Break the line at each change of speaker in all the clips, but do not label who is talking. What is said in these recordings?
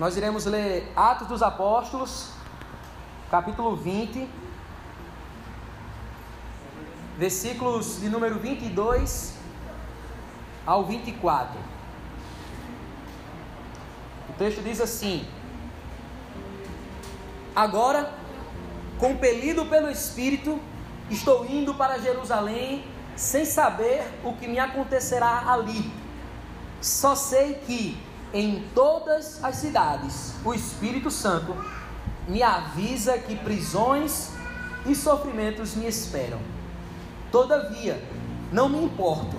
Nós iremos ler Atos dos Apóstolos, capítulo 20, versículos de número 22 ao 24. O texto diz assim: Agora, compelido pelo Espírito, estou indo para Jerusalém sem saber o que me acontecerá ali. Só sei que em todas as cidades o Espírito Santo me avisa que prisões e sofrimentos me esperam. Todavia, não me importo,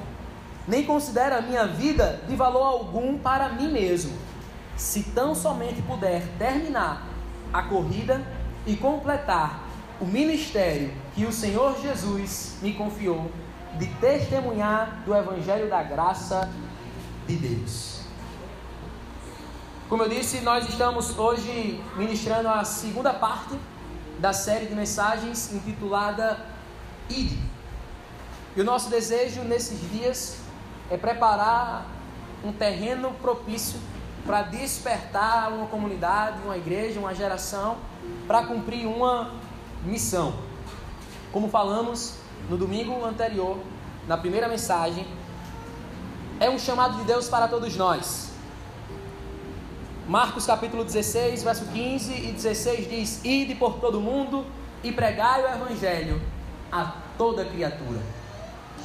nem considero a minha vida de valor algum para mim mesmo, se tão somente puder terminar a corrida e completar o ministério que o Senhor Jesus me confiou de testemunhar do Evangelho da graça de Deus. Como eu disse, nós estamos hoje ministrando a segunda parte da série de mensagens intitulada Ide. E o nosso desejo nesses dias é preparar um terreno propício para despertar uma comunidade, uma igreja, uma geração para cumprir uma missão. Como falamos no domingo anterior, na primeira mensagem, é um chamado de Deus para todos nós. Marcos capítulo 16, verso 15 e 16 diz: Ide por todo mundo e pregai o evangelho a toda criatura.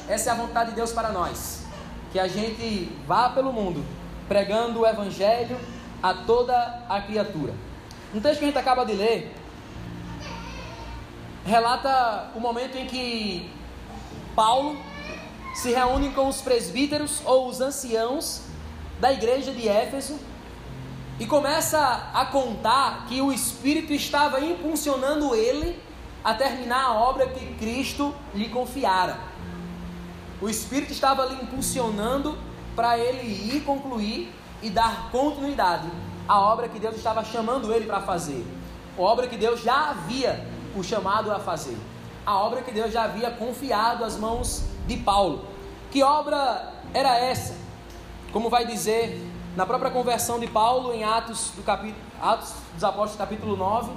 Essa é a vontade de Deus para nós, que a gente vá pelo mundo pregando o evangelho a toda a criatura. Um texto que a gente acaba de ler relata o momento em que Paulo se reúne com os presbíteros ou os anciãos da igreja de Éfeso e começa a contar que o Espírito estava impulsionando ele a terminar a obra que Cristo lhe confiara. O Espírito estava lhe impulsionando para ele ir concluir e dar continuidade à obra que Deus estava chamando ele para fazer. A obra que Deus já havia o chamado a fazer. A obra que Deus já havia confiado às mãos de Paulo. Que obra era essa? Como vai dizer na própria conversão de Paulo, em Atos, do Atos dos Apóstolos, capítulo 9,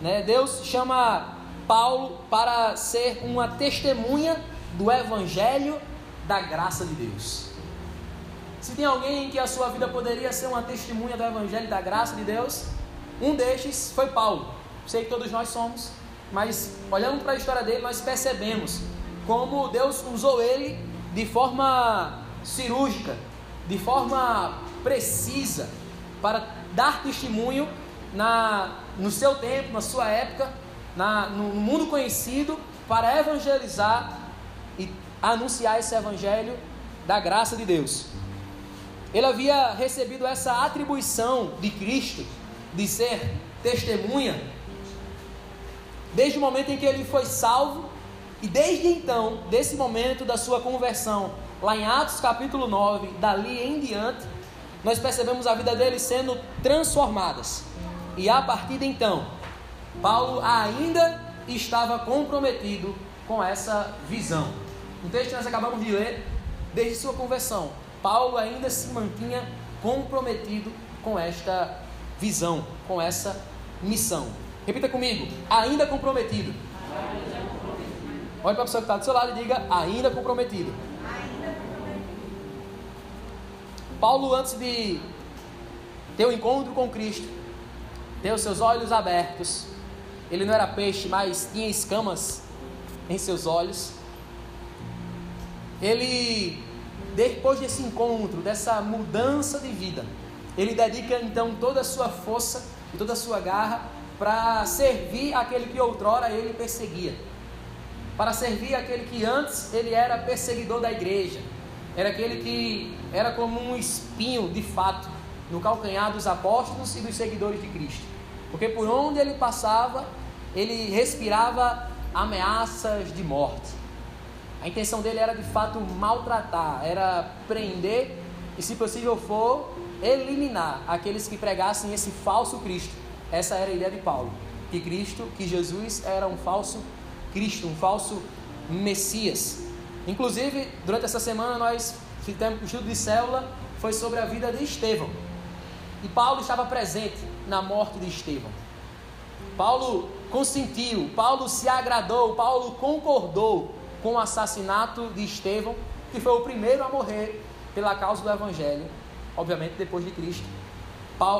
né, Deus chama Paulo para ser uma testemunha do Evangelho da graça de Deus. Se tem alguém que a sua vida poderia ser uma testemunha do Evangelho da graça de Deus, um destes foi Paulo. Sei que todos nós somos, mas olhando para a história dele, nós percebemos como Deus usou ele de forma cirúrgica, de forma precisa para dar testemunho na, no seu tempo, na sua época, na, no mundo conhecido, para evangelizar e anunciar esse evangelho da graça de Deus. Ele havia recebido essa atribuição de Cristo de ser testemunha desde o momento em que ele foi salvo e desde então, desse momento da sua conversão, lá em Atos capítulo 9, dali em diante, nós percebemos a vida dele sendo transformadas. E a partir de então, Paulo ainda estava comprometido com essa visão. Um texto que nós acabamos de ler, desde sua conversão, Paulo ainda se mantinha comprometido com esta visão, com essa missão. Repita comigo: ainda comprometido. Olhe para a pessoa que está do seu lado e diga: ainda comprometido. Paulo, antes de ter o um encontro com Cristo, ter os seus olhos abertos, ele não era peixe, mas tinha escamas em seus olhos. Ele, depois desse encontro, dessa mudança de vida, ele dedica então toda a sua força e toda a sua garra para servir aquele que outrora ele perseguia, para servir aquele que antes ele era perseguidor da igreja era aquele que era como um espinho de fato no calcanhar dos apóstolos e dos seguidores de Cristo. Porque por onde ele passava, ele respirava ameaças de morte. A intenção dele era de fato maltratar, era prender e, se possível for, eliminar aqueles que pregassem esse falso Cristo. Essa era a ideia de Paulo, que Cristo, que Jesus era um falso Cristo, um falso Messias. Inclusive, durante essa semana nós fizemos o estudo de célula foi sobre a vida de Estevão. E Paulo estava presente na morte de Estevão. Paulo consentiu, Paulo se agradou, Paulo concordou com o assassinato de Estevão, que foi o primeiro a morrer pela causa do Evangelho, obviamente depois de Cristo.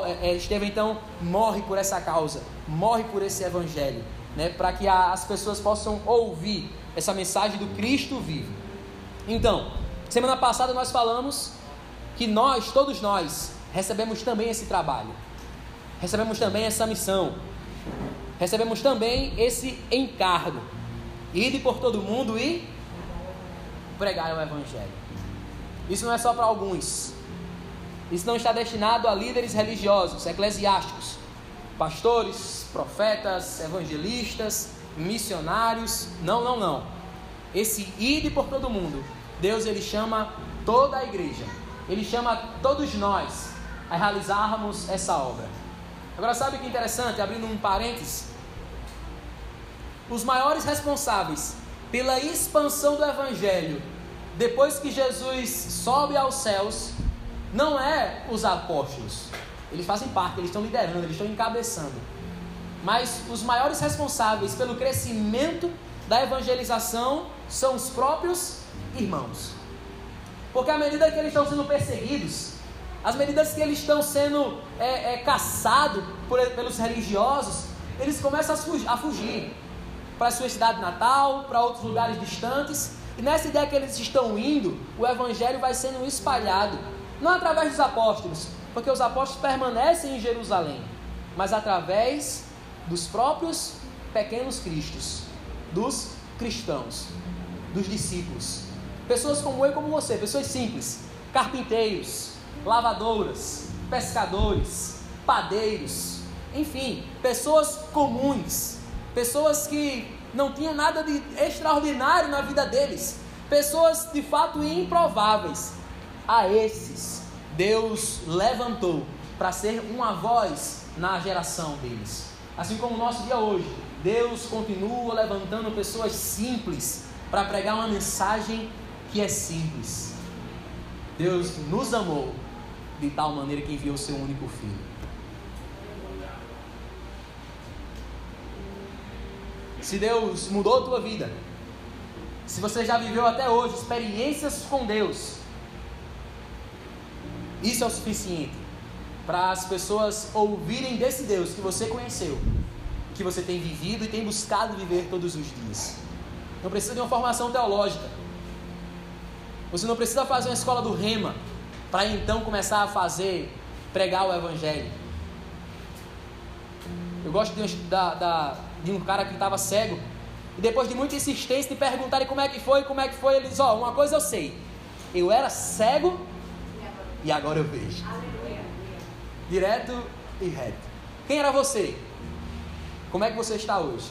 É, é, Estevão então morre por essa causa, morre por esse Evangelho, né, para que as pessoas possam ouvir essa mensagem do Cristo vivo. Então, semana passada nós falamos que nós, todos nós, recebemos também esse trabalho, recebemos também essa missão, recebemos também esse encargo: ir por todo mundo e pregar o Evangelho. Isso não é só para alguns, isso não está destinado a líderes religiosos, eclesiásticos, pastores, profetas, evangelistas, missionários. Não, não, não. Esse ide por todo mundo, Deus ele chama toda a igreja. Ele chama todos nós a realizarmos essa obra. Agora, sabe que é interessante? Abrindo um parênteses. Os maiores responsáveis pela expansão do Evangelho, depois que Jesus sobe aos céus, não é os apóstolos. Eles fazem parte, eles estão liderando, eles estão encabeçando. Mas os maiores responsáveis pelo crescimento da evangelização são os próprios irmãos. Porque à medida que eles estão sendo perseguidos, às medidas que eles estão sendo é, é, caçados pelos religiosos, eles começam a fugir, a fugir para sua cidade natal, para outros lugares distantes. E nessa ideia que eles estão indo, o evangelho vai sendo espalhado, não através dos apóstolos, porque os apóstolos permanecem em Jerusalém, mas através dos próprios pequenos cristos, dos cristãos, dos discípulos. Pessoas como eu e como você, pessoas simples, carpinteiros, lavadoras, pescadores, padeiros, enfim, pessoas comuns, pessoas que não tinham nada de extraordinário na vida deles, pessoas de fato improváveis. A esses Deus levantou para ser uma voz na geração deles. Assim como o nosso dia hoje, Deus continua levantando pessoas simples para pregar uma mensagem que é simples. Deus nos amou de tal maneira que enviou seu único filho. Se Deus mudou a tua vida, se você já viveu até hoje experiências com Deus, isso é o suficiente para as pessoas ouvirem desse Deus que você conheceu, que você tem vivido e tem buscado viver todos os dias. Não precisa de uma formação teológica. Você não precisa fazer uma escola do rema para então começar a fazer, pregar o evangelho. Eu gosto de, um, da, da, de um cara que estava cego. E depois de muita insistência de perguntarem como é que foi, como é que foi, ele diz, ó, oh, uma coisa eu sei. Eu era cego e agora eu vejo. Direto e reto. Quem era você? Como é que você está hoje?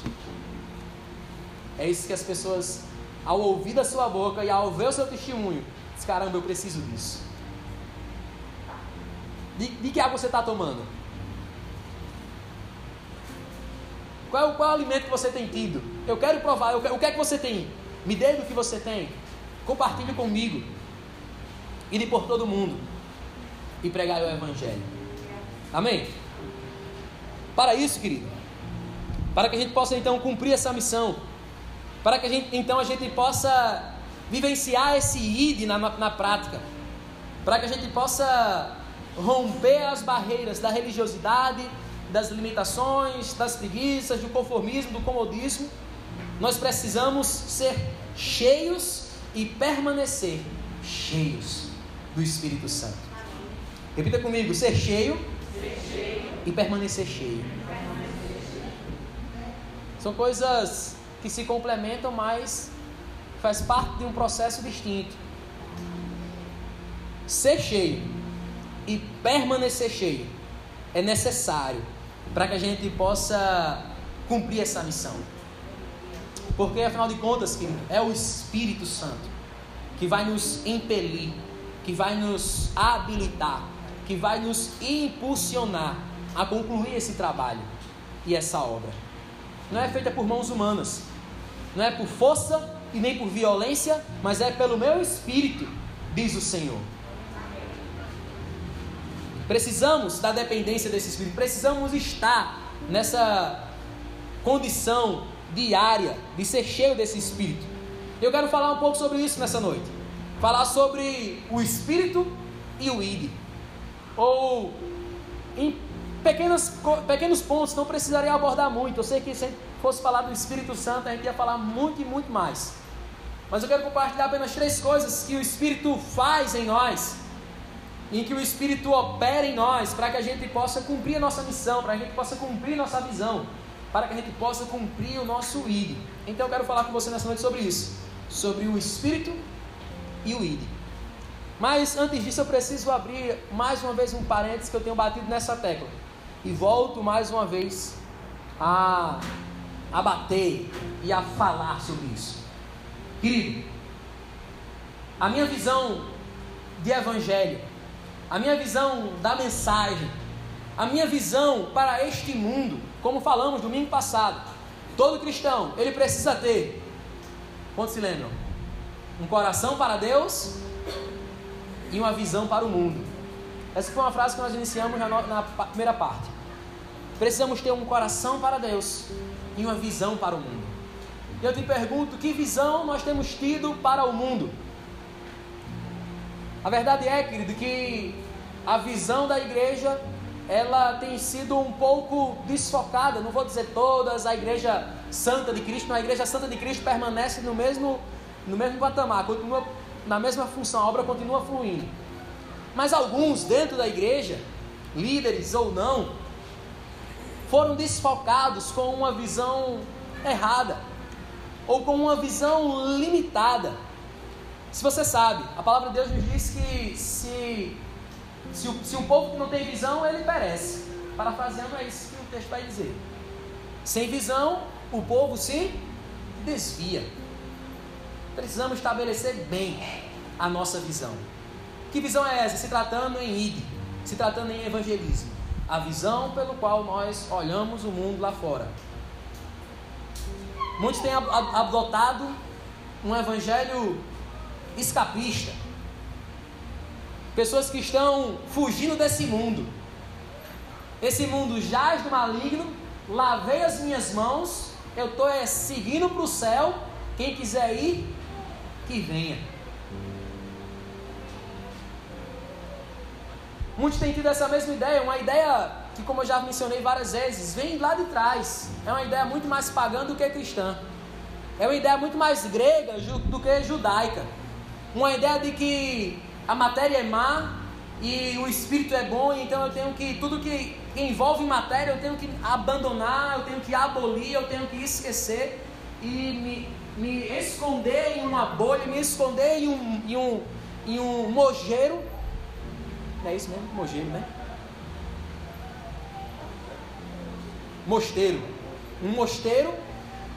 É isso que as pessoas, ao ouvir da sua boca e ao ver o seu testemunho, diz, caramba, eu preciso disso. De, de que água você está tomando? Qual qual é o alimento que você tem tido? Eu quero provar. Eu o que é que você tem? Me dê do que você tem. Compartilhe comigo. E por todo mundo. E pregar o Evangelho. Amém? Para isso, querido. Para que a gente possa então cumprir essa missão. Para que a gente, então a gente possa vivenciar esse ID na, na prática. Para que a gente possa romper as barreiras da religiosidade, das limitações, das preguiças, do conformismo, do comodismo, nós precisamos ser cheios e permanecer cheios do Espírito Santo. Repita comigo: ser cheio, ser cheio. E permanecer cheio. São coisas que se complementam, mas faz parte de um processo distinto. Ser cheio e permanecer cheio é necessário para que a gente possa cumprir essa missão. Porque afinal de contas, é o Espírito Santo que vai nos impelir, que vai nos habilitar, que vai nos impulsionar a concluir esse trabalho e essa obra. Não é feita por mãos humanas, não é por força e nem por violência, mas é pelo meu espírito, diz o Senhor. Precisamos da dependência desse Espírito, precisamos estar nessa condição diária de ser cheio desse Espírito. Eu quero falar um pouco sobre isso nessa noite. Falar sobre o Espírito e o ID. Ou em pequenas, pequenos pontos, não precisaria abordar muito. Eu sei que se fosse falar do Espírito Santo, a gente ia falar muito e muito mais. Mas eu quero compartilhar apenas três coisas que o Espírito faz em nós, em que o Espírito opera em nós, para que a gente possa cumprir a nossa missão, para que a gente possa cumprir nossa visão, para que a gente possa cumprir o nosso ID. Então eu quero falar com você nessa noite sobre isso, sobre o Espírito e o ID. Mas antes disso eu preciso abrir mais uma vez um parênteses que eu tenho batido nessa tecla. E volto mais uma vez a, a bater e a falar sobre isso. Querido, a minha visão de evangelho, a minha visão da mensagem, a minha visão para este mundo, como falamos domingo passado, todo cristão, ele precisa ter, quantos se lembram? Um coração para Deus e uma visão para o mundo. Essa foi uma frase que nós iniciamos na, na primeira parte. Precisamos ter um coração para Deus e uma visão para o mundo. E eu te pergunto: que visão nós temos tido para o mundo? A verdade é, querido, que a visão da igreja ela tem sido um pouco desfocada. Não vou dizer todas, a igreja santa de Cristo, mas a igreja santa de Cristo permanece no mesmo, no mesmo patamar, continua na mesma função, a obra continua fluindo. Mas alguns dentro da igreja, líderes ou não, foram desfocados com uma visão errada ou com uma visão limitada. Se você sabe, a palavra de Deus nos diz que se, se, o, se o povo que não tem visão, ele perece. Parafraseando, é isso que o texto vai dizer. Sem visão, o povo se desvia. Precisamos estabelecer bem a nossa visão. Que visão é essa? Se tratando em ID, se tratando em evangelismo. A visão pelo qual nós olhamos o mundo lá fora. Muitos têm adotado um evangelho escapista. Pessoas que estão fugindo desse mundo. Esse mundo jaz do maligno, lavei as minhas mãos, eu estou é, seguindo para o céu. Quem quiser ir, que venha. Muitos têm tido essa mesma ideia, uma ideia que, como eu já mencionei várias vezes, vem lá de trás. É uma ideia muito mais pagã do que cristã. É uma ideia muito mais grega do que judaica. Uma ideia de que a matéria é má e o espírito é bom, então eu tenho que, tudo que envolve matéria, eu tenho que abandonar, eu tenho que abolir, eu tenho que esquecer e me me esconder em uma bolha, me esconder em um, em um, em um mojeiro. Não é isso mesmo? Mojeiro, né? Mosteiro. Um mosteiro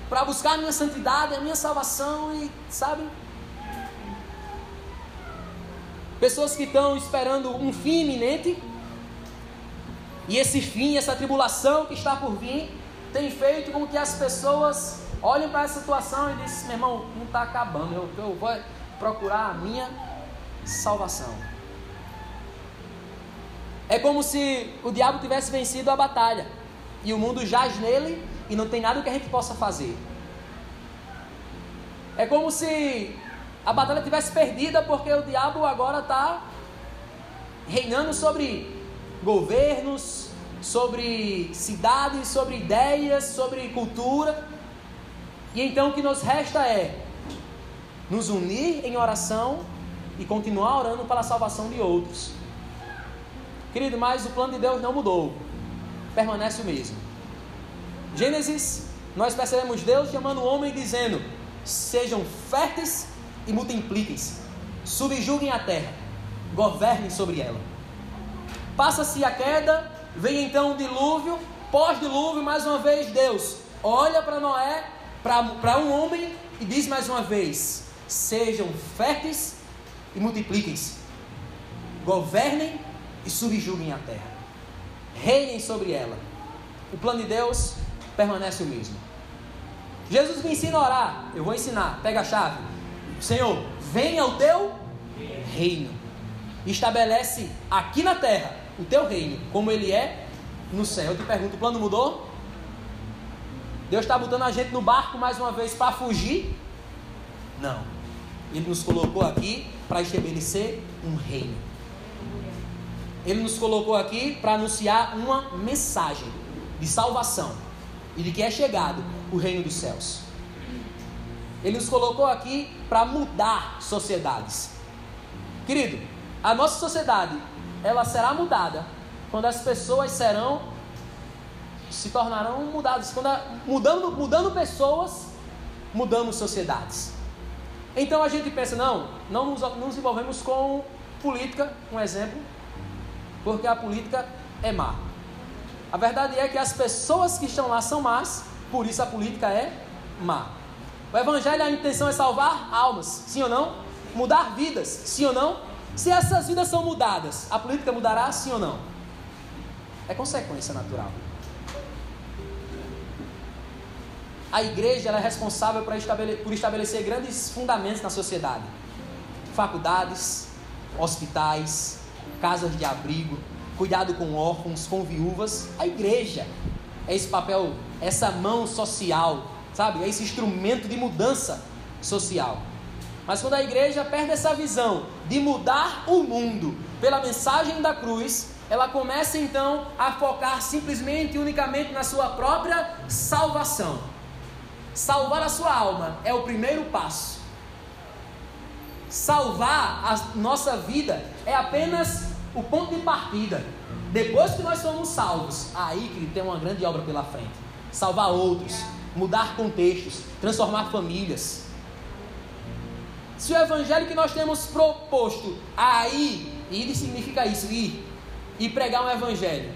para buscar a minha santidade, a minha salvação e, sabe? Pessoas que estão esperando um fim iminente. E esse fim, essa tribulação que está por vir, tem feito com que as pessoas olhem para essa situação e dizem: meu irmão, não está acabando, eu, eu vou procurar a minha salvação. É como se o diabo tivesse vencido a batalha e o mundo jaz nele e não tem nada que a gente possa fazer. É como se a batalha tivesse perdida porque o diabo agora está reinando sobre governos, sobre cidades, sobre ideias, sobre cultura. E então o que nos resta é nos unir em oração e continuar orando pela salvação de outros. Querido, mas o plano de Deus não mudou, permanece o mesmo. Gênesis, nós percebemos Deus chamando o homem dizendo: sejam férteis e multipliquem-se, subjuguem a terra, governem sobre ela. Passa-se a queda, vem então o dilúvio, pós-dilúvio, mais uma vez Deus olha para Noé para um homem e diz mais uma vez: sejam férteis e multipliquem-se, governem e subjuguem a terra, reinem sobre ela. O plano de Deus permanece o mesmo. Jesus me ensina a orar, eu vou ensinar, pega a chave. Senhor, venha o teu reino, estabelece aqui na terra o teu reino, como ele é no céu. Eu te pergunto, o plano mudou? Deus está botando a gente no barco mais uma vez para fugir? Não. Ele nos colocou aqui para estabelecer um reino. Ele nos colocou aqui para anunciar uma mensagem de salvação e de que é chegado o reino dos céus. Ele nos colocou aqui para mudar sociedades. Querido, a nossa sociedade, ela será mudada quando as pessoas serão se tornarão mudadas. Quando a, mudando, mudando pessoas, mudamos sociedades. Então a gente pensa, não, não nos, nos envolvemos com política, um exemplo, porque a política é má. A verdade é que as pessoas que estão lá são más, por isso a política é má. O evangelho, a intenção é salvar almas, sim ou não? Mudar vidas, sim ou não? Se essas vidas são mudadas, a política mudará, sim ou não? É consequência natural. A igreja é responsável por estabelecer, por estabelecer grandes fundamentos na sociedade: faculdades, hospitais, casas de abrigo, cuidado com órfãos, com viúvas. A igreja é esse papel, essa mão social, sabe? É esse instrumento de mudança social. Mas quando a igreja perde essa visão de mudar o mundo pela mensagem da cruz, ela começa então a focar simplesmente e unicamente na sua própria salvação. Salvar a sua alma é o primeiro passo. Salvar a nossa vida é apenas o ponto de partida. Depois que nós somos salvos, aí que tem uma grande obra pela frente. Salvar outros, mudar contextos, transformar famílias. Se o evangelho que nós temos proposto aí, ir significa isso, ir, e pregar um evangelho.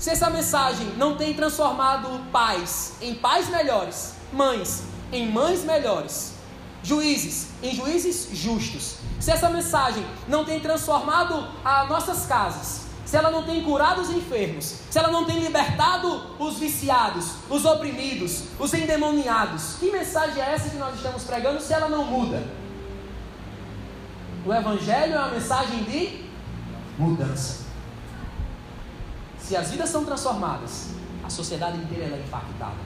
Se essa mensagem não tem transformado pais em pais melhores, mães em mães melhores, juízes em juízes justos, se essa mensagem não tem transformado as nossas casas, se ela não tem curado os enfermos, se ela não tem libertado os viciados, os oprimidos, os endemoniados, que mensagem é essa que nós estamos pregando se ela não muda? O Evangelho é uma mensagem de mudança. Se as vidas são transformadas, a sociedade inteira é impactada.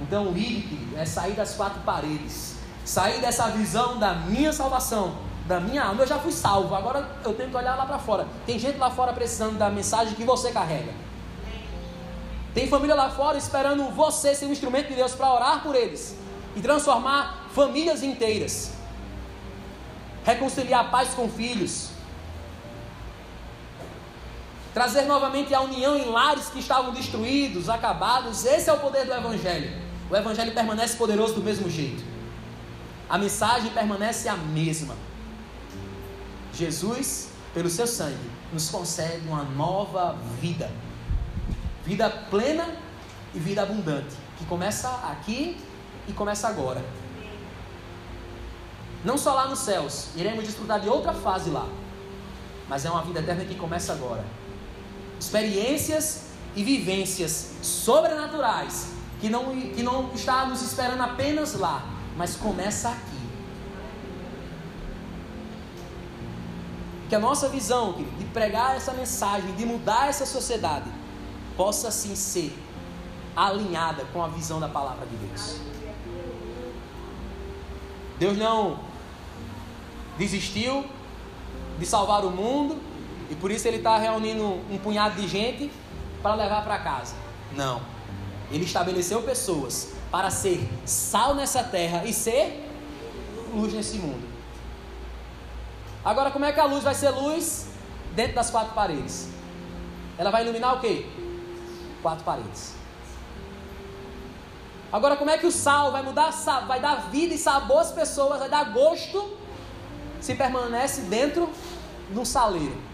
Então o ir é sair das quatro paredes, sair dessa visão da minha salvação, da minha alma. Eu já fui salvo, agora eu tenho que olhar lá para fora. Tem gente lá fora precisando da mensagem que você carrega. Tem família lá fora esperando você ser um instrumento de Deus para orar por eles e transformar famílias inteiras. Reconciliar pais com filhos. Trazer novamente a união em lares que estavam destruídos, acabados. Esse é o poder do Evangelho. O Evangelho permanece poderoso do mesmo jeito. A mensagem permanece a mesma. Jesus, pelo seu sangue, nos concede uma nova vida. Vida plena e vida abundante. Que começa aqui e começa agora. Não só lá nos céus, iremos desfrutar de outra fase lá. Mas é uma vida eterna que começa agora. Experiências e vivências sobrenaturais que não, que não está nos esperando apenas lá, mas começa aqui. Que a nossa visão querido, de pregar essa mensagem, de mudar essa sociedade, possa assim ser alinhada com a visão da palavra de Deus. Deus não desistiu de salvar o mundo e por isso ele está reunindo um punhado de gente para levar para casa. Não. Ele estabeleceu pessoas para ser sal nessa terra e ser luz nesse mundo. Agora, como é que a luz vai ser luz dentro das quatro paredes? Ela vai iluminar o quê? Quatro paredes. Agora, como é que o sal vai mudar, vai dar vida e sabor às pessoas, vai dar gosto, se permanece dentro de um saleiro?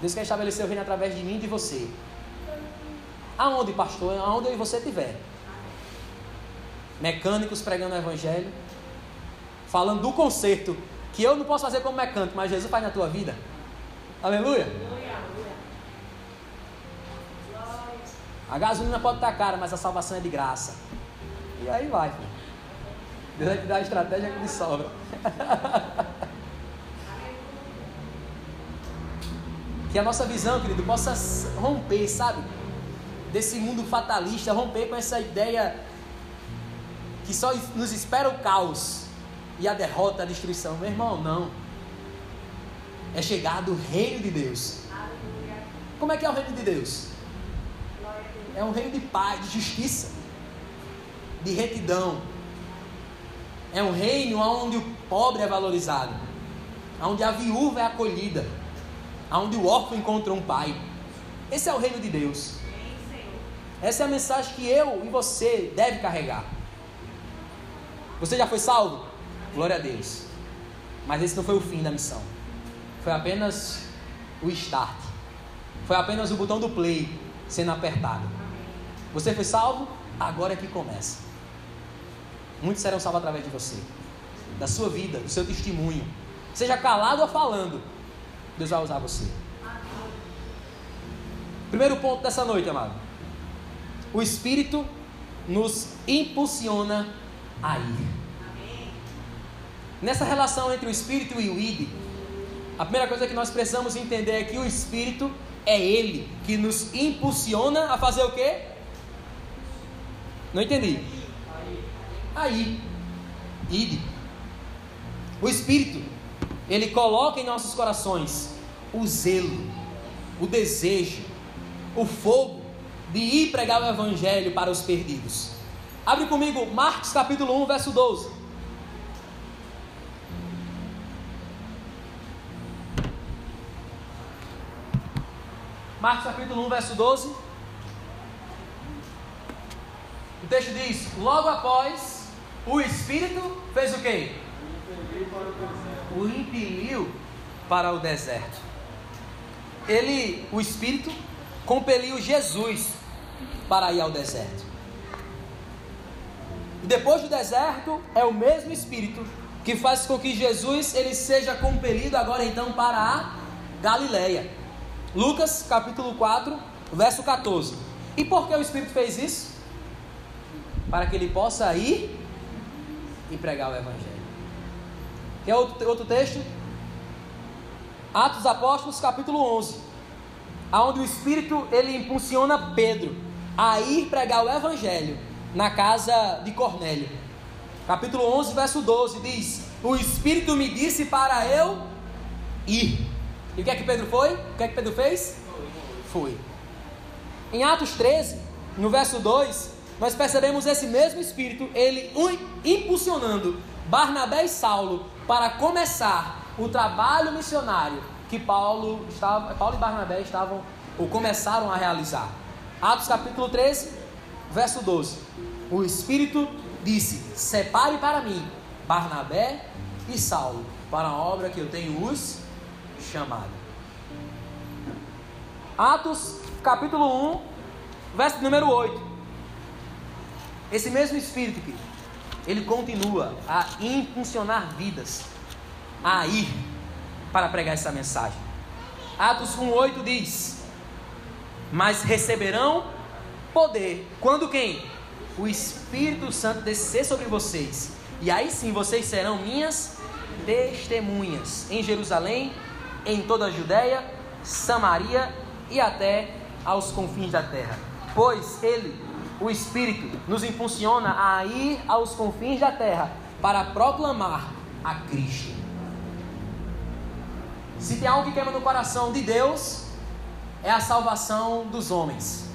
Deus quer estabelecer o reino através de mim e de você. Aonde, pastor? Aonde eu e você estiver. Mecânicos pregando o evangelho. Falando do conserto. Que eu não posso fazer como mecânico, mas Jesus faz na tua vida. Aleluia. A gasolina pode estar cara, mas a salvação é de graça. E aí vai. Deus vai te dar a estratégia que lhe sobra. Que a nossa visão, querido, possa romper, sabe? Desse mundo fatalista, romper com essa ideia que só nos espera o caos e a derrota, a destruição. Meu irmão, não. É chegar do reino de Deus. Como é que é o reino de Deus? É um reino de paz, de justiça, de retidão. É um reino onde o pobre é valorizado, onde a viúva é acolhida, onde o órfão encontra um pai. Esse é o reino de Deus. Essa é a mensagem que eu e você deve carregar. Você já foi salvo? Glória a Deus. Mas esse não foi o fim da missão. Foi apenas o start. Foi apenas o botão do play sendo apertado. Você foi salvo? Agora é que começa. Muitos serão salvos através de você, da sua vida, do seu testemunho. Seja calado ou falando, Deus vai usar você. Primeiro ponto dessa noite, amado. O Espírito nos impulsiona a ir. Nessa relação entre o Espírito e o id, a primeira coisa que nós precisamos entender é que o Espírito é Ele que nos impulsiona a fazer o quê? Não entendi. Aí, ide. O Espírito, ele coloca em nossos corações o zelo, o desejo, o fogo de ir pregar o Evangelho para os perdidos. Abre comigo Marcos capítulo 1, verso 12. Marcos capítulo 1, verso 12. O texto diz: Logo após, o Espírito fez o quê? O impeliu para o deserto. Ele, o Espírito, compeliu Jesus para ir ao deserto. E depois do deserto, é o mesmo Espírito que faz com que Jesus ele seja compelido agora então para a Galileia. Lucas capítulo 4, verso 14. E por que o Espírito fez isso? Para que ele possa ir e pregar o Evangelho. Quer outro, outro texto? Atos Apóstolos capítulo 11. Onde o Espírito ele impulsiona Pedro a ir pregar o Evangelho na casa de Cornélio. Capítulo 11, verso 12 diz: O Espírito me disse para eu ir. E o que é que Pedro foi? O que é que Pedro fez? Foi. Em Atos 13, no verso 2, nós percebemos esse mesmo Espírito, ele impulsionando Barnabé e Saulo para começar o trabalho missionário que Paulo, estava, Paulo e Barnabé estavam ou começaram a realizar. Atos capítulo 13, verso 12. O Espírito disse: Separe para mim Barnabé e Saulo para a obra que eu tenho os chamado. Atos capítulo 1, verso número 8. Esse mesmo Espírito, que ele continua a impulsionar vidas, a ir para pregar essa mensagem. Atos 1,8 diz: Mas receberão poder quando quem? O Espírito Santo descer sobre vocês. E aí sim vocês serão minhas testemunhas em Jerusalém, em toda a Judéia, Samaria e até aos confins da terra. Pois ele, o Espírito, nos impulsiona a ir aos confins da terra para proclamar a Cristo. Se tem algo que queima no coração de Deus, é a salvação dos homens.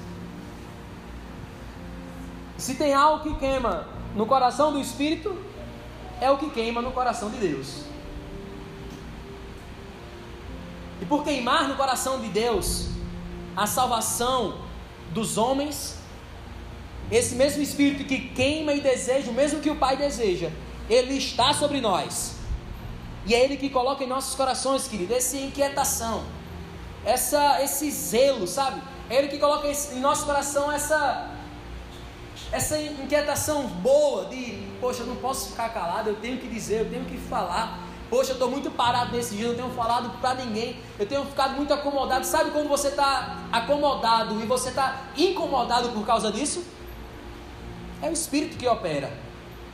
Se tem algo que queima no coração do Espírito, é o que queima no coração de Deus. E por queimar no coração de Deus a salvação dos homens, esse mesmo Espírito que queima e deseja, o mesmo que o Pai deseja, ele está sobre nós. E é Ele que coloca em nossos corações, querido, essa inquietação, essa, esse zelo, sabe? É Ele que coloca em nosso coração essa, essa inquietação boa de, poxa, eu não posso ficar calado, eu tenho que dizer, eu tenho que falar. Poxa, eu estou muito parado nesse dia, não tenho falado para ninguém, eu tenho ficado muito acomodado. Sabe quando você está acomodado e você está incomodado por causa disso? É o Espírito que opera.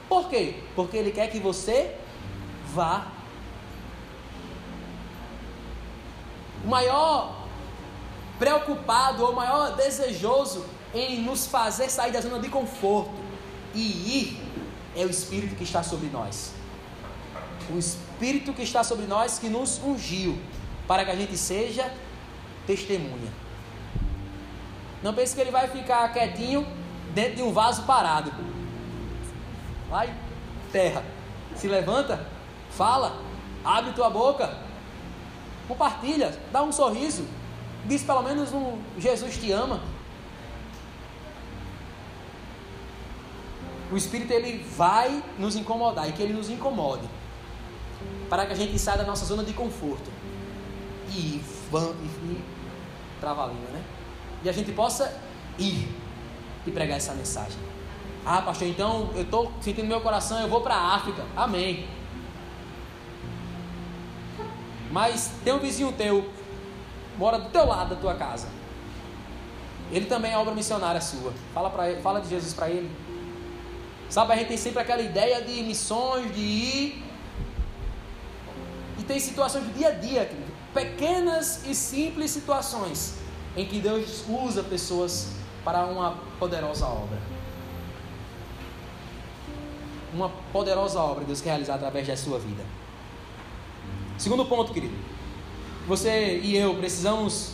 Por quê? Porque Ele quer que você vá. O maior preocupado ou maior desejoso em nos fazer sair da zona de conforto e ir é o Espírito que está sobre nós. O Espírito que está sobre nós que nos ungiu para que a gente seja testemunha. Não pense que ele vai ficar quietinho dentro de um vaso parado. Vai, terra. Se levanta, fala, abre tua boca, compartilha, dá um sorriso, diz pelo menos um Jesus te ama. O Espírito ele vai nos incomodar e que ele nos incomode para que a gente saia da nossa zona de conforto e e, e trava a língua, né? E a gente possa ir e pregar essa mensagem. Ah, pastor, então eu estou sentindo meu coração, eu vou para a África. Amém. Mas tem um vizinho teu, mora do teu lado da tua casa. Ele também é obra missionária sua. Fala, pra ele, fala de Jesus para ele. Sabe, a gente tem sempre aquela ideia de missões, de ir. E tem situações do dia a dia, querido. Pequenas e simples situações em que Deus usa pessoas para uma poderosa obra. Uma poderosa obra Deus quer realizar através da sua vida. Segundo ponto, querido. Você e eu precisamos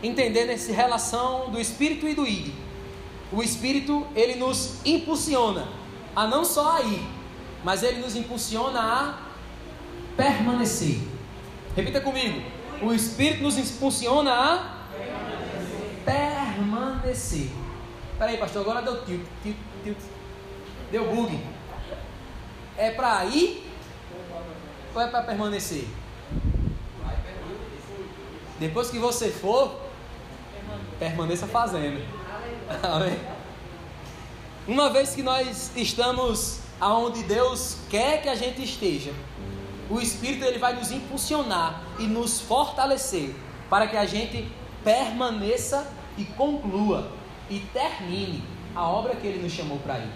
entender nessa relação do espírito e do id. O espírito, ele nos impulsiona a não só a ir, mas ele nos impulsiona a permanecer. Repita comigo. O espírito nos impulsiona a permanecer. Peraí, pastor, agora deu tilt, tilt, tilt. Deu bug. É para ir ou é para permanecer? Depois que você for, permaneça fazendo. Amém. Uma vez que nós estamos aonde Deus quer que a gente esteja, o Espírito ele vai nos impulsionar e nos fortalecer para que a gente permaneça e conclua e termine a obra que ele nos chamou para ir.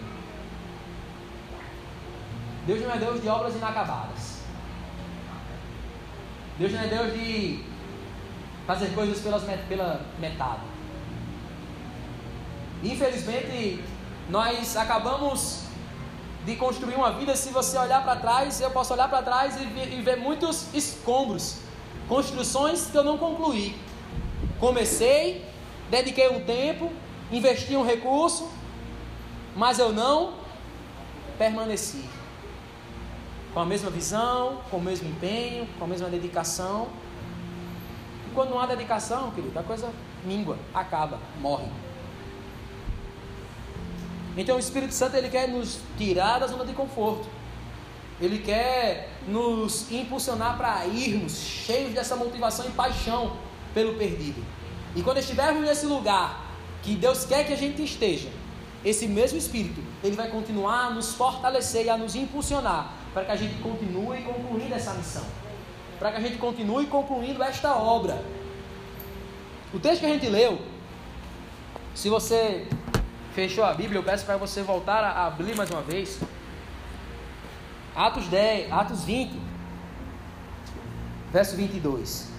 Deus não é Deus de obras inacabadas. Deus não é Deus de fazer coisas pelas, pela metade. Infelizmente, nós acabamos de construir uma vida. Se você olhar para trás, eu posso olhar para trás e e ver muitos escombros, construções que eu não concluí. Comecei, dediquei um tempo, investi um recurso, mas eu não permaneci com a mesma visão, com o mesmo empenho, com a mesma dedicação. E quando não há dedicação, querido, a coisa mingua, acaba, morre. Então o Espírito Santo ele quer nos tirar da zona de conforto. Ele quer nos impulsionar para irmos cheios dessa motivação e paixão pelo perdido. E quando estivermos nesse lugar que Deus quer que a gente esteja, esse mesmo Espírito, ele vai continuar a nos fortalecer e a nos impulsionar para que a gente continue concluindo essa missão, para que a gente continue concluindo esta obra. O texto que a gente leu, se você fechou a Bíblia, eu peço para você voltar a abrir mais uma vez. Atos 10, Atos 20, verso 22.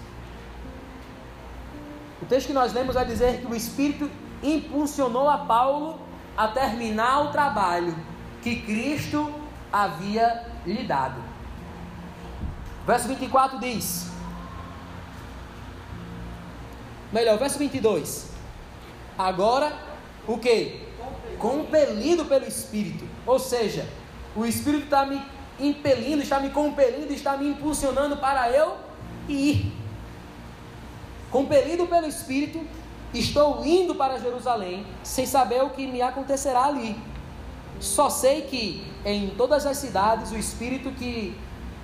O texto que nós lemos vai dizer que o Espírito impulsionou a Paulo a terminar o trabalho que Cristo havia lhe dado. Verso 24 diz: Melhor, verso 22. Agora, o que? Compelido pelo Espírito. Ou seja, o Espírito está me impelindo, está me compelindo, está me impulsionando para eu ir. Compelido pelo Espírito, estou indo para Jerusalém, sem saber o que me acontecerá ali. Só sei que em todas as cidades o Espírito que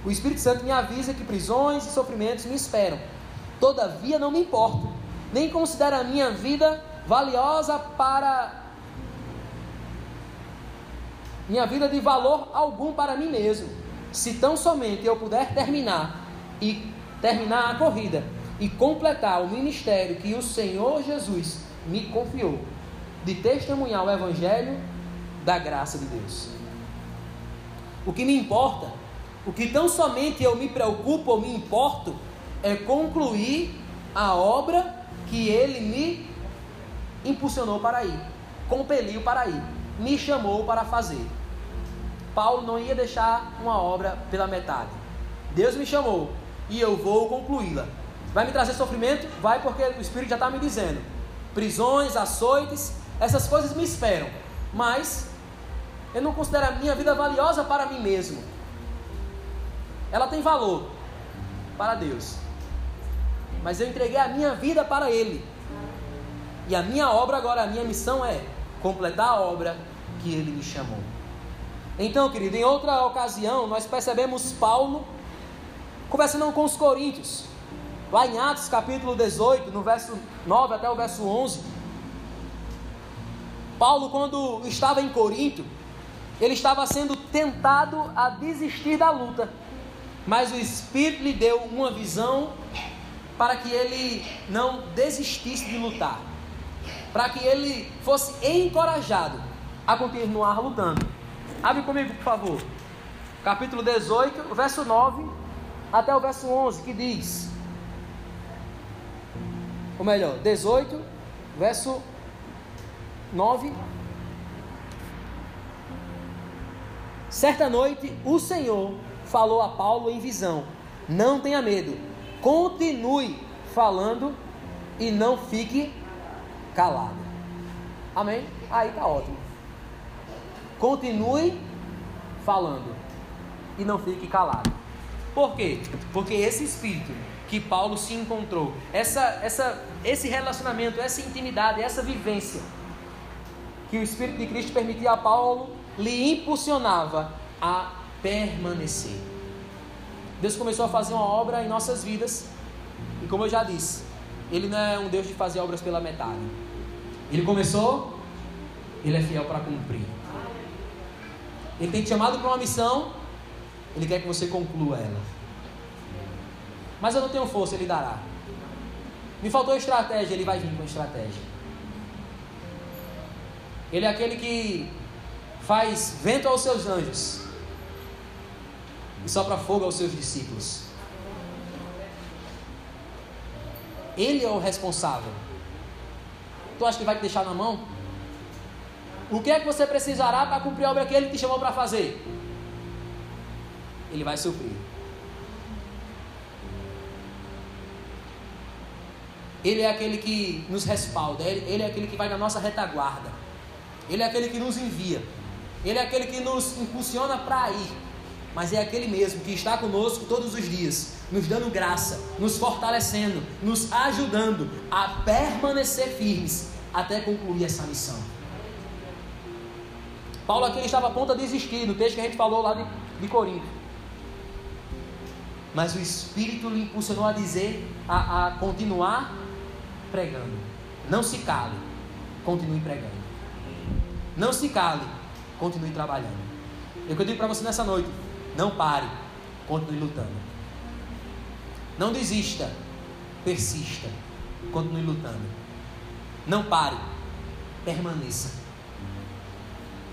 o Espírito Santo me avisa que prisões e sofrimentos me esperam. Todavia não me importo, nem considero a minha vida valiosa para minha vida de valor algum para mim mesmo, se tão somente eu puder terminar e terminar a corrida e completar o ministério que o Senhor Jesus me confiou de testemunhar o evangelho da graça de Deus. O que me importa, o que tão somente eu me preocupo ou me importo, é concluir a obra que ele me impulsionou para ir, compeliu para ir, me chamou para fazer. Paulo não ia deixar uma obra pela metade. Deus me chamou e eu vou concluí-la. Vai me trazer sofrimento? Vai, porque o Espírito já está me dizendo. Prisões, açoites, essas coisas me esperam. Mas eu não considero a minha vida valiosa para mim mesmo. Ela tem valor para Deus. Mas eu entreguei a minha vida para Ele. E a minha obra agora, a minha missão é completar a obra que Ele me chamou. Então, querido, em outra ocasião, nós percebemos Paulo conversando com os coríntios. Lá em Atos capítulo 18, no verso 9 até o verso 11. Paulo, quando estava em Corinto, ele estava sendo tentado a desistir da luta, mas o Espírito lhe deu uma visão para que ele não desistisse de lutar, para que ele fosse encorajado a continuar lutando. Abre comigo, por favor. Capítulo 18, verso 9 até o verso 11, que diz: Ou melhor, 18, verso 9 Certa noite, o Senhor falou a Paulo em visão: Não tenha medo, continue falando e não fique calado. Amém? Aí tá ótimo. Continue falando e não fique calado. Por quê? Porque esse espírito que Paulo se encontrou, essa, essa, esse relacionamento, essa intimidade, essa vivência que o Espírito de Cristo permitia a Paulo lhe impulsionava a permanecer. Deus começou a fazer uma obra em nossas vidas, e como eu já disse, Ele não é um Deus de fazer obras pela metade. Ele começou, Ele é fiel para cumprir. Ele tem te chamado para uma missão, Ele quer que você conclua ela. Mas eu não tenho força, Ele dará. Me faltou estratégia, Ele vai vir com estratégia. Ele é aquele que faz vento aos seus anjos e sopra fogo aos seus discípulos. Ele é o responsável. Tu acha que vai te deixar na mão? O que é que você precisará para cumprir a obra que ele te chamou para fazer? Ele vai suprir. Ele é aquele que nos respalda, ele é aquele que vai na nossa retaguarda, ele é aquele que nos envia. Ele é aquele que nos impulsiona para ir, mas é aquele mesmo que está conosco todos os dias, nos dando graça, nos fortalecendo, nos ajudando a permanecer firmes até concluir essa missão. Paulo aqui estava a ponto de desistir, no texto que a gente falou lá de, de Corinto. Mas o Espírito lhe impulsionou a dizer, a, a continuar pregando. Não se cale, continue pregando. Não se cale, continue trabalhando. Eu digo para você nessa noite: não pare, continue lutando. Não desista, persista, continue lutando. Não pare, permaneça.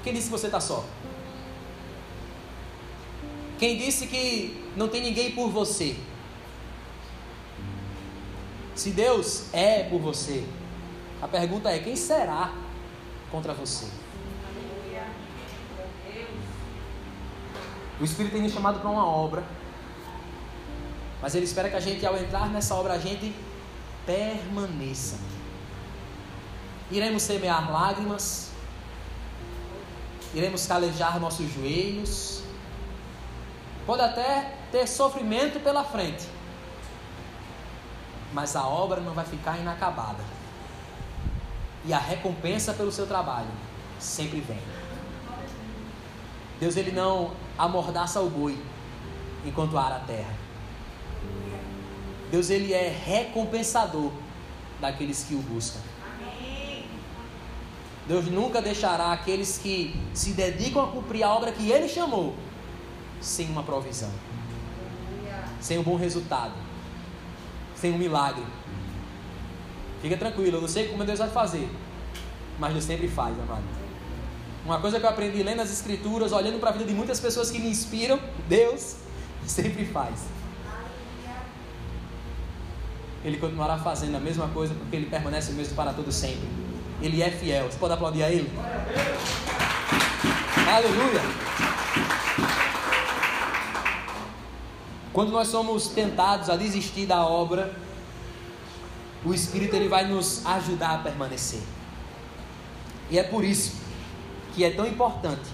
Quem disse que você está só? Quem disse que não tem ninguém por você? Se Deus é por você, a pergunta é: quem será contra você? O Espírito tem nos chamado para uma obra. Mas Ele espera que a gente, ao entrar nessa obra, a gente permaneça. Iremos semear lágrimas. Iremos calejar nossos joelhos. Pode até ter sofrimento pela frente. Mas a obra não vai ficar inacabada. E a recompensa pelo seu trabalho sempre vem. Deus ele não amordaça o boi enquanto ara a terra. Deus ele é recompensador daqueles que o buscam. Deus nunca deixará aqueles que se dedicam a cumprir a obra que ele chamou sem uma provisão, sem um bom resultado, sem um milagre. Fica tranquilo, eu não sei como Deus vai fazer, mas Deus sempre faz, amado. Uma coisa que eu aprendi lendo as escrituras, olhando para a vida de muitas pessoas que me inspiram, Deus sempre faz. ele continuará fazendo a mesma coisa porque ele permanece o mesmo para todo sempre. Ele é fiel. Você pode aplaudir a ele? Aleluia! Quando nós somos tentados a desistir da obra, o Espírito ele vai nos ajudar a permanecer. E é por isso que é tão importante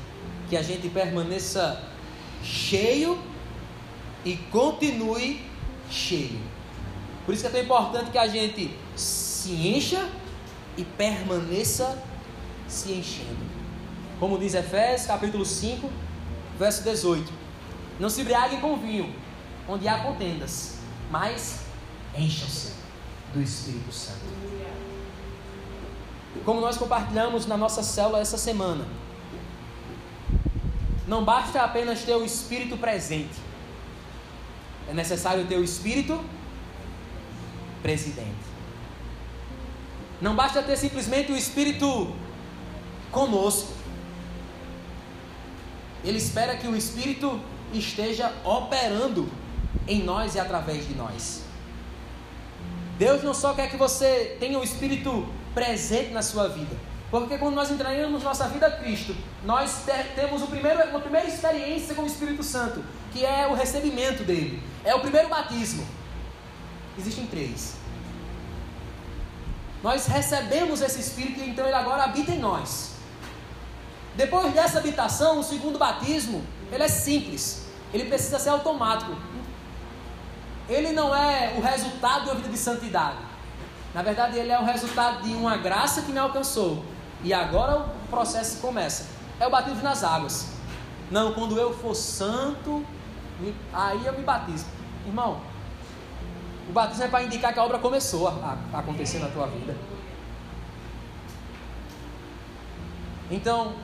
que a gente permaneça cheio e continue cheio. Por isso que é tão importante que a gente se encha e permaneça se enchendo. Como diz Efésios capítulo 5, verso 18: Não se embriaguem com vinho, onde há contendas, mas encham-se do Espírito Santo. Como nós compartilhamos na nossa célula essa semana, não basta apenas ter o Espírito presente, é necessário ter o Espírito presidente. Não basta ter simplesmente o Espírito conosco. Ele espera que o Espírito esteja operando em nós e através de nós. Deus não só quer que você tenha o Espírito presente na sua vida, porque quando nós entregamos nossa vida a Cristo, nós temos o primeiro, uma primeira experiência com o Espírito Santo, que é o recebimento dele, é o primeiro batismo. Existem três. Nós recebemos esse Espírito e então ele agora habita em nós. Depois dessa habitação, o segundo batismo, ele é simples. Ele precisa ser automático. Ele não é o resultado de uma vida de santidade. Na verdade, ele é o resultado de uma graça que me alcançou. E agora o processo começa. É o batismo nas águas. Não, quando eu for santo, aí eu me batizo. Irmão, o batismo é para indicar que a obra começou a, a acontecer na tua vida. Então,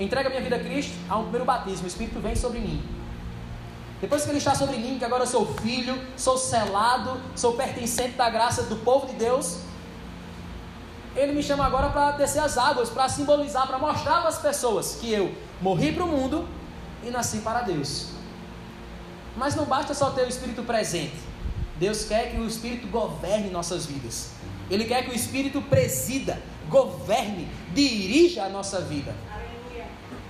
entrega minha vida a Cristo, há um primeiro batismo, o Espírito vem sobre mim. Depois que ele está sobre mim, que agora eu sou filho, sou selado, sou pertencente da graça do povo de Deus, ele me chama agora para descer as águas, para simbolizar, para mostrar para as pessoas que eu morri para o mundo e nasci para Deus. Mas não basta só ter o Espírito presente. Deus quer que o Espírito governe nossas vidas. Ele quer que o Espírito presida, governe, dirija a nossa vida.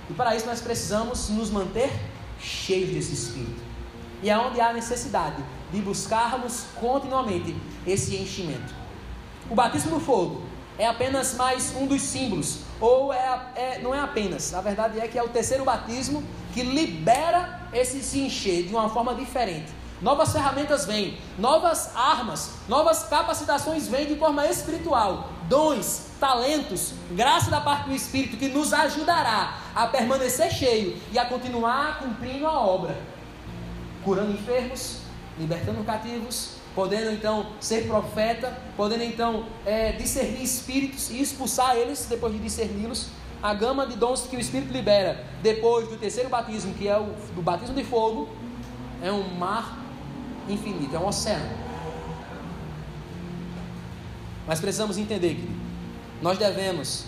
E para isso nós precisamos nos manter cheios desse Espírito. E é onde há necessidade de buscarmos continuamente esse enchimento. O batismo no fogo é apenas mais um dos símbolos, ou é, é, não é apenas, a verdade é que é o terceiro batismo que libera esse se encher de uma forma diferente. Novas ferramentas vêm, novas armas, novas capacitações vêm de forma espiritual, dons, talentos, graça da parte do Espírito que nos ajudará a permanecer cheio e a continuar cumprindo a obra, curando enfermos, libertando cativos, podendo então ser profeta, podendo então é, discernir espíritos e expulsar eles depois de discerni-los. A gama de dons que o Espírito libera depois do terceiro batismo, que é o do batismo de fogo, é um mar infinito, é um oceano. Mas precisamos entender que nós devemos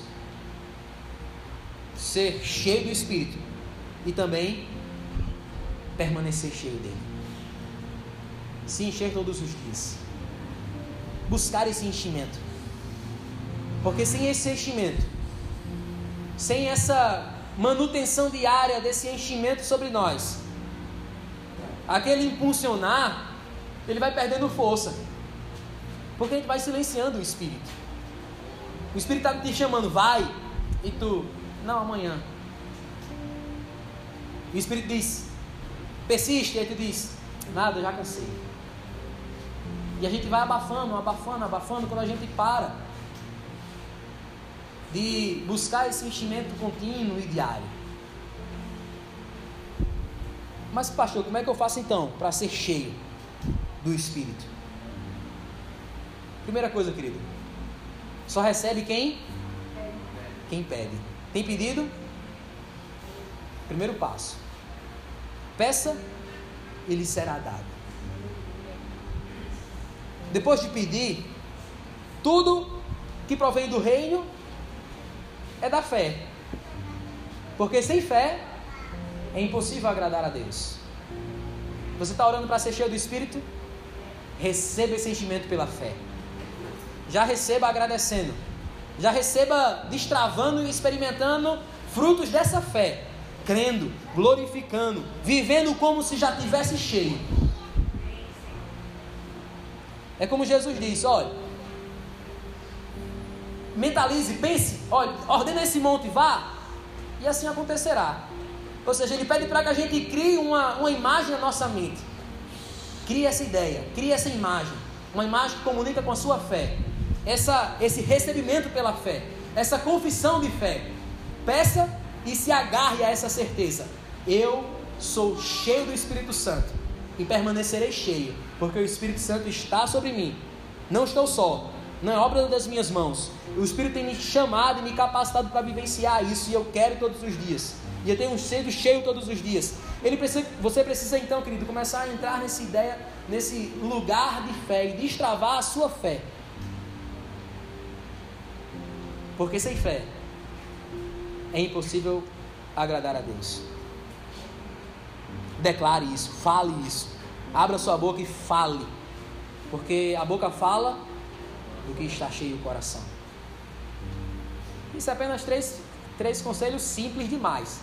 ser cheio do Espírito e também permanecer cheio dele. Se encher todos os dias. Buscar esse enchimento. Porque sem esse enchimento, sem essa manutenção diária desse enchimento sobre nós, aquele impulsionar, ele vai perdendo força. Porque a gente vai silenciando o Espírito. O Espírito está te chamando, vai, e tu, não, amanhã. O Espírito diz, persiste, e aí tu diz, nada, já cansei. E a gente vai abafando, abafando, abafando, quando a gente para de buscar esse enchimento contínuo e diário. Mas, pastor, como é que eu faço então para ser cheio do Espírito? Primeira coisa, querido, só recebe quem? Quem pede. Tem pedido? Primeiro passo. Peça, ele será dado. Depois de pedir, tudo que provém do reino é da fé. Porque sem fé é impossível agradar a Deus. Você está orando para ser cheio do Espírito? receba esse enchimento pela fé. Já receba agradecendo. Já receba destravando e experimentando frutos dessa fé. Crendo, glorificando, vivendo como se já tivesse cheio. É como Jesus disse: olha, mentalize, pense, olha, ordena esse monte, vá, e assim acontecerá. Ou seja, ele pede para que a gente crie uma, uma imagem na nossa mente. Crie essa ideia, crie essa imagem. Uma imagem que comunica com a sua fé. Essa, esse recebimento pela fé. Essa confissão de fé. Peça e se agarre a essa certeza. Eu sou cheio do Espírito Santo e permanecerei cheio, porque o Espírito Santo está sobre mim. Não estou só, não é obra das minhas mãos. O Espírito tem me chamado e me capacitado para vivenciar isso e eu quero todos os dias e eu tenho cedo cheio todos os dias. Ele precisa, você precisa então, querido, começar a entrar nessa ideia, nesse lugar de fé e destravar a sua fé. Porque sem fé é impossível agradar a Deus. Declare isso, fale isso. Abra sua boca e fale. Porque a boca fala do que está cheio o coração. Isso é apenas três, três conselhos simples demais.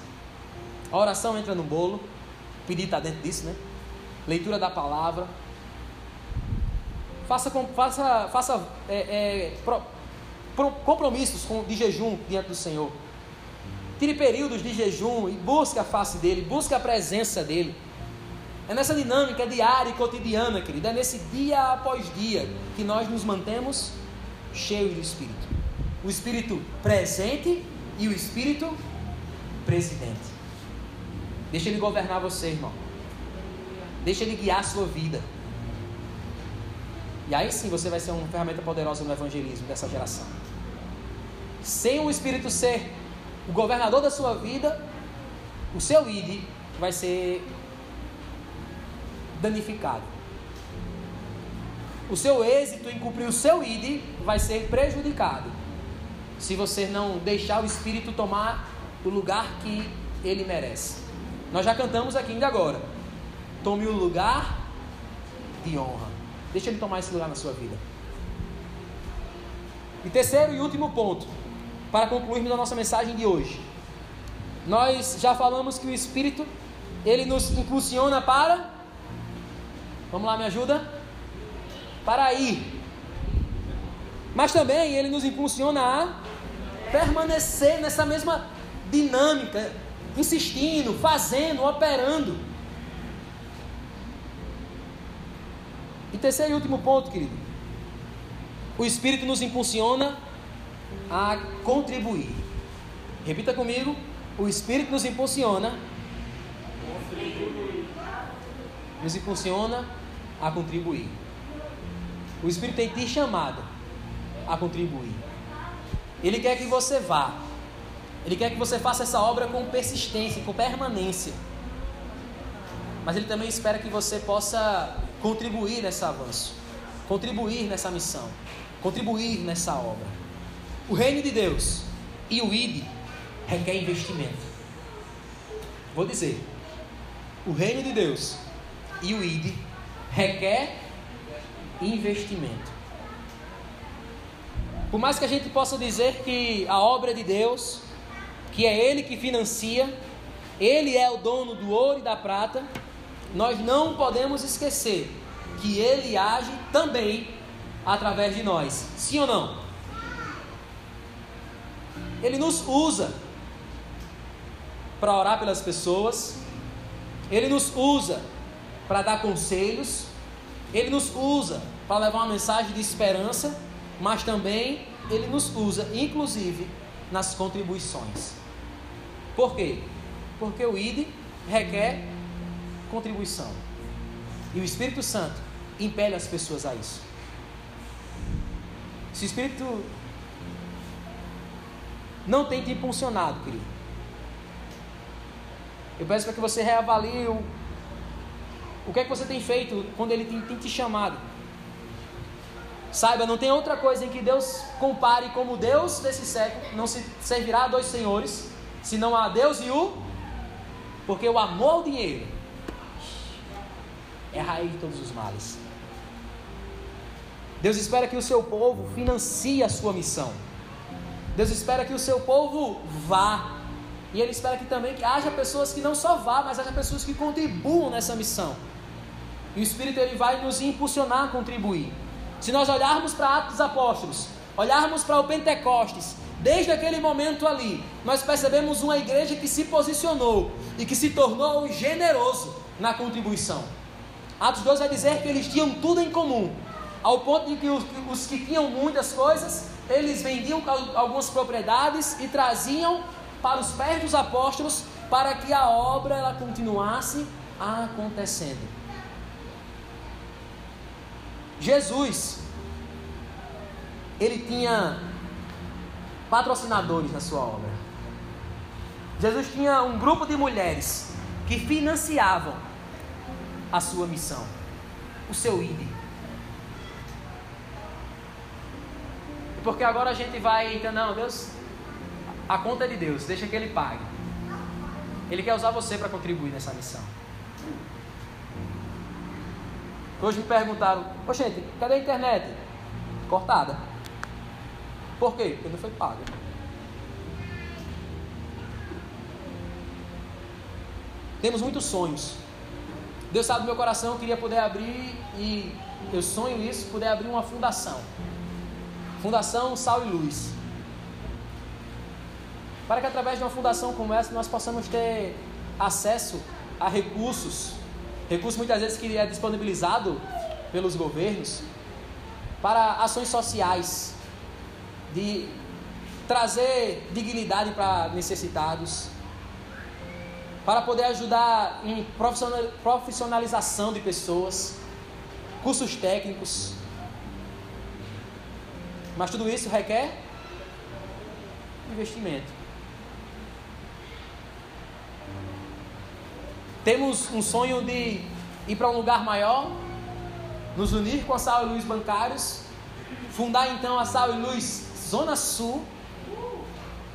A oração entra no bolo, o pedido está dentro disso, né? Leitura da palavra. Faça, faça, faça é, é, pro, pro, compromissos com, de jejum diante do Senhor. Tire períodos de jejum e busque a face dele, busque a presença dele. É nessa dinâmica diária e cotidiana, querido, é nesse dia após dia que nós nos mantemos cheios do Espírito. O Espírito presente e o Espírito presidente. Deixa Ele governar você, irmão. Deixa Ele guiar a sua vida. E aí sim você vai ser uma ferramenta poderosa no evangelismo dessa geração. Sem o Espírito ser o governador da sua vida, o seu ID vai ser danificado. O seu êxito em cumprir o seu ID vai ser prejudicado. Se você não deixar o Espírito tomar o lugar que ele merece. Nós já cantamos aqui ainda agora. Tome o lugar de honra. Deixa ele tomar esse lugar na sua vida. E terceiro e último ponto, para concluirmos a nossa mensagem de hoje. Nós já falamos que o Espírito, ele nos impulsiona para. Vamos lá, me ajuda? Para ir. Mas também ele nos impulsiona a permanecer nessa mesma dinâmica, insistindo, fazendo, operando. E terceiro e último ponto, querido. O Espírito nos impulsiona a contribuir. Repita comigo. O Espírito nos impulsiona. Nos impulsiona a contribuir. O Espírito tem te chamado a contribuir. Ele quer que você vá. Ele quer que você faça essa obra com persistência, com permanência. Mas ele também espera que você possa contribuir nesse avanço, contribuir nessa missão, contribuir nessa obra. O reino de Deus e o ID requer investimento. Vou dizer, o reino de Deus e o ID requer investimento. Por mais que a gente possa dizer que a obra de Deus que é Ele que financia, Ele é o dono do ouro e da prata, nós não podemos esquecer que Ele age também através de nós. Sim ou não? Ele nos usa para orar pelas pessoas, Ele nos usa para dar conselhos, Ele nos usa para levar uma mensagem de esperança, mas também Ele nos usa, inclusive, nas contribuições. Por quê? Porque o ID requer contribuição. E o Espírito Santo impele as pessoas a isso. Se o Espírito não tem te impulsionado, querido, eu peço para que você reavalie o, o que é que você tem feito quando ele tem, tem te chamado. Saiba, não tem outra coisa em que Deus compare como Deus desse século, não se servirá a dois senhores se não há Deus e o. Porque o amor ao dinheiro é a raiz de todos os males. Deus espera que o seu povo financie a sua missão. Deus espera que o seu povo vá. E Ele espera que também que haja pessoas que não só vá, mas haja pessoas que contribuam nessa missão. E o Espírito ele vai nos impulsionar a contribuir. Se nós olharmos para Atos dos Apóstolos, olharmos para o Pentecostes, desde aquele momento ali, nós percebemos uma igreja que se posicionou e que se tornou generoso na contribuição. Atos 2 vai dizer que eles tinham tudo em comum, ao ponto de que os, os que tinham muitas coisas, eles vendiam algumas propriedades e traziam para os pés dos apóstolos para que a obra ela continuasse acontecendo. Jesus, ele tinha patrocinadores na sua obra. Jesus tinha um grupo de mulheres que financiavam a sua missão, o seu ID. Porque agora a gente vai, então, não, Deus, a conta é de Deus, deixa que Ele pague. Ele quer usar você para contribuir nessa missão. Hoje me perguntaram, ô gente, cadê a internet? Cortada. Por quê? Porque não foi paga. Temos muitos sonhos. Deus sabe do meu coração, eu queria poder abrir e eu sonho isso, poder abrir uma fundação. Fundação Sal e Luz. Para que através de uma fundação como essa nós possamos ter acesso a recursos recurso muitas vezes que é disponibilizado pelos governos para ações sociais, de trazer dignidade para necessitados, para poder ajudar em profissionalização de pessoas, cursos técnicos. Mas tudo isso requer investimento. Temos um sonho de ir para um lugar maior, nos unir com a Sal e Luz Bancários, fundar então a Sal e Luz Zona Sul,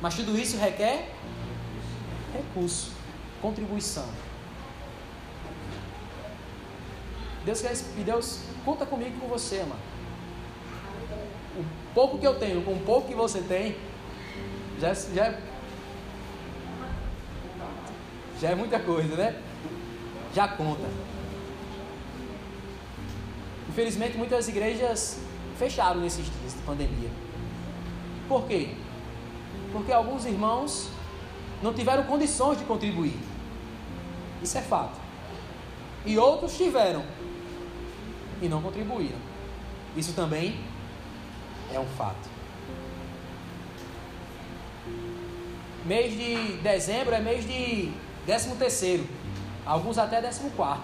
mas tudo isso requer recurso, contribuição. Deus quer e Deus conta comigo e com você, mano. Pouco que eu tenho, com pouco que você tem, já, já, já é muita coisa, né? já conta. Infelizmente, muitas igrejas fecharam nesses dias de pandemia. Por quê? Porque alguns irmãos não tiveram condições de contribuir. Isso é fato. E outros tiveram e não contribuíram. Isso também é um fato. Mês de dezembro é mês de décimo terceiro alguns até 14.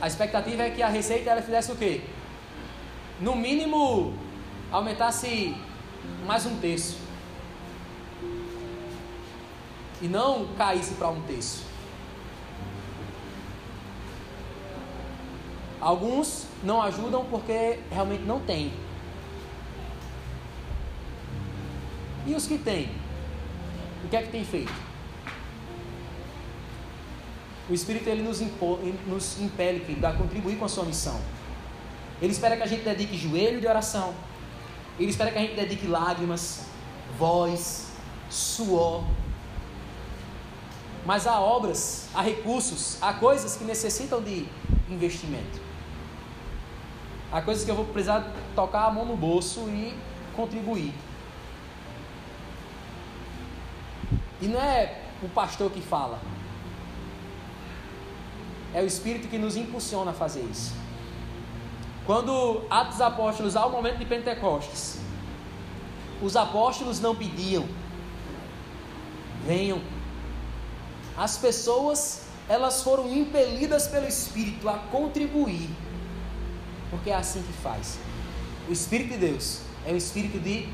A expectativa é que a receita ela fizesse o quê? No mínimo, aumentasse mais um terço. E não caísse para um terço. Alguns não ajudam porque realmente não tem. E os que têm? O que é que tem feito? O Espírito ele nos, impõe, nos impele a contribuir com a sua missão. Ele espera que a gente dedique joelho de oração. Ele espera que a gente dedique lágrimas, voz, suor. Mas há obras, há recursos, há coisas que necessitam de investimento. Há coisas que eu vou precisar tocar a mão no bolso e contribuir. E não é o pastor que fala, é o Espírito que nos impulsiona a fazer isso. Quando Atos Apóstolos, ao momento de Pentecostes, os apóstolos não pediam, venham. As pessoas, elas foram impelidas pelo Espírito a contribuir, porque é assim que faz. O Espírito de Deus é um espírito de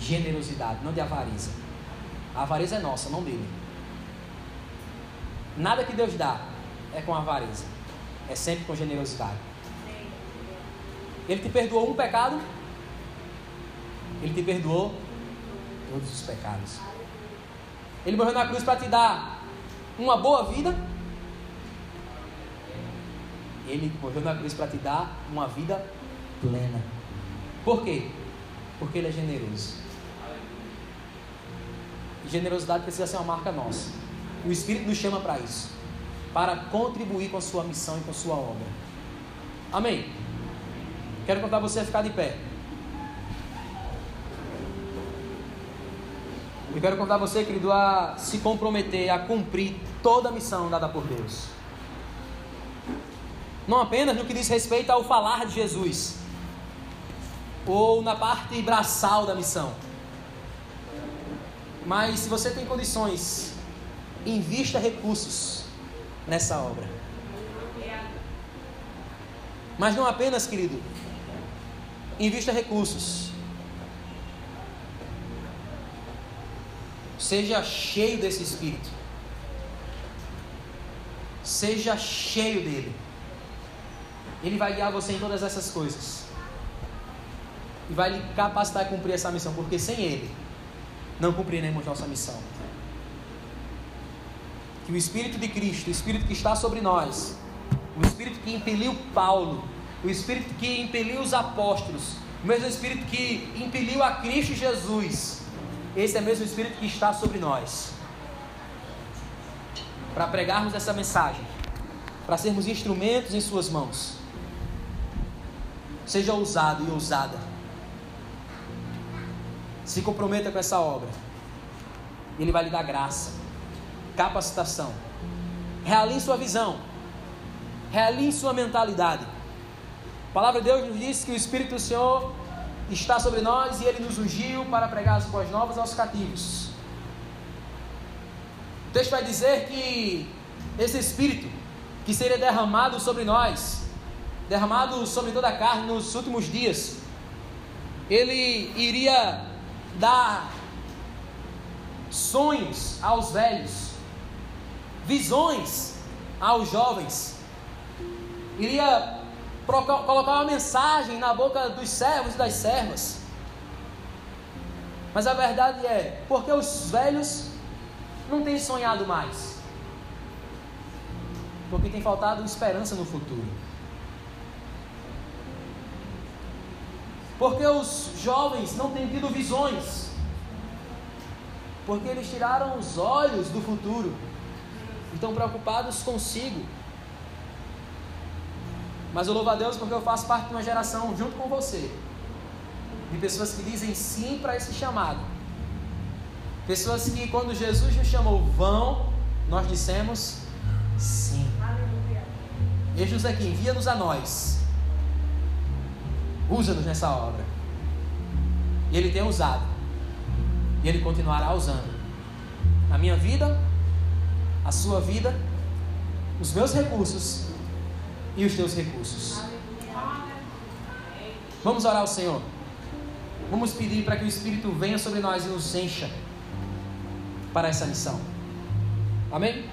generosidade, não de avareza. A avareza é nossa, não dele. Nada que Deus dá é com avareza, é sempre com generosidade. Ele te perdoou um pecado, ele te perdoou todos os pecados. Ele morreu na cruz para te dar uma boa vida, Ele morreu na cruz para te dar uma vida plena. Por quê? Porque Ele é generoso. Generosidade precisa ser uma marca nossa. O Espírito nos chama para isso para contribuir com a sua missão e com a sua obra. Amém? Quero contar você a ficar de pé. Eu quero contar você, querido, a se comprometer a cumprir toda a missão dada por Deus. Não apenas no que diz respeito ao falar de Jesus, ou na parte braçal da missão. Mas se você tem condições, invista recursos nessa obra. Mas não apenas, querido, invista recursos. Seja cheio desse Espírito. Seja cheio dele. Ele vai guiar você em todas essas coisas. E vai lhe capacitar a cumprir essa missão, porque sem ele não cumpriremos nossa missão. Que o Espírito de Cristo, o Espírito que está sobre nós, o Espírito que impeliu Paulo, o Espírito que impeliu os apóstolos, o mesmo Espírito que impeliu a Cristo Jesus, esse é o mesmo Espírito que está sobre nós. Para pregarmos essa mensagem, para sermos instrumentos em Suas mãos. Seja ousado e ousada. Se comprometa com essa obra. Ele vai lhe dar graça, capacitação. Realinhe sua visão. Realinhe sua mentalidade. A palavra de Deus nos diz que o Espírito do Senhor está sobre nós e ele nos ungiu para pregar as boas novas aos cativos. O texto vai dizer que esse Espírito que seria derramado sobre nós, derramado sobre toda a carne nos últimos dias, ele iria dar sonhos aos velhos, visões aos jovens, iria colocar uma mensagem na boca dos servos e das servas. Mas a verdade é, porque os velhos não têm sonhado mais? Porque tem faltado esperança no futuro. Porque os jovens não têm tido visões. Porque eles tiraram os olhos do futuro. Estão preocupados consigo. Mas eu louvo a Deus porque eu faço parte de uma geração junto com você. De pessoas que dizem sim para esse chamado. Pessoas que quando Jesus nos chamou vão, nós dissemos sim. Eis-nos aqui, envia-nos a nós. Usa-nos nessa obra. E Ele tem usado. E Ele continuará usando. A minha vida, a sua vida, os meus recursos e os teus recursos. Vamos orar ao Senhor. Vamos pedir para que o Espírito venha sobre nós e nos encha para essa missão. Amém?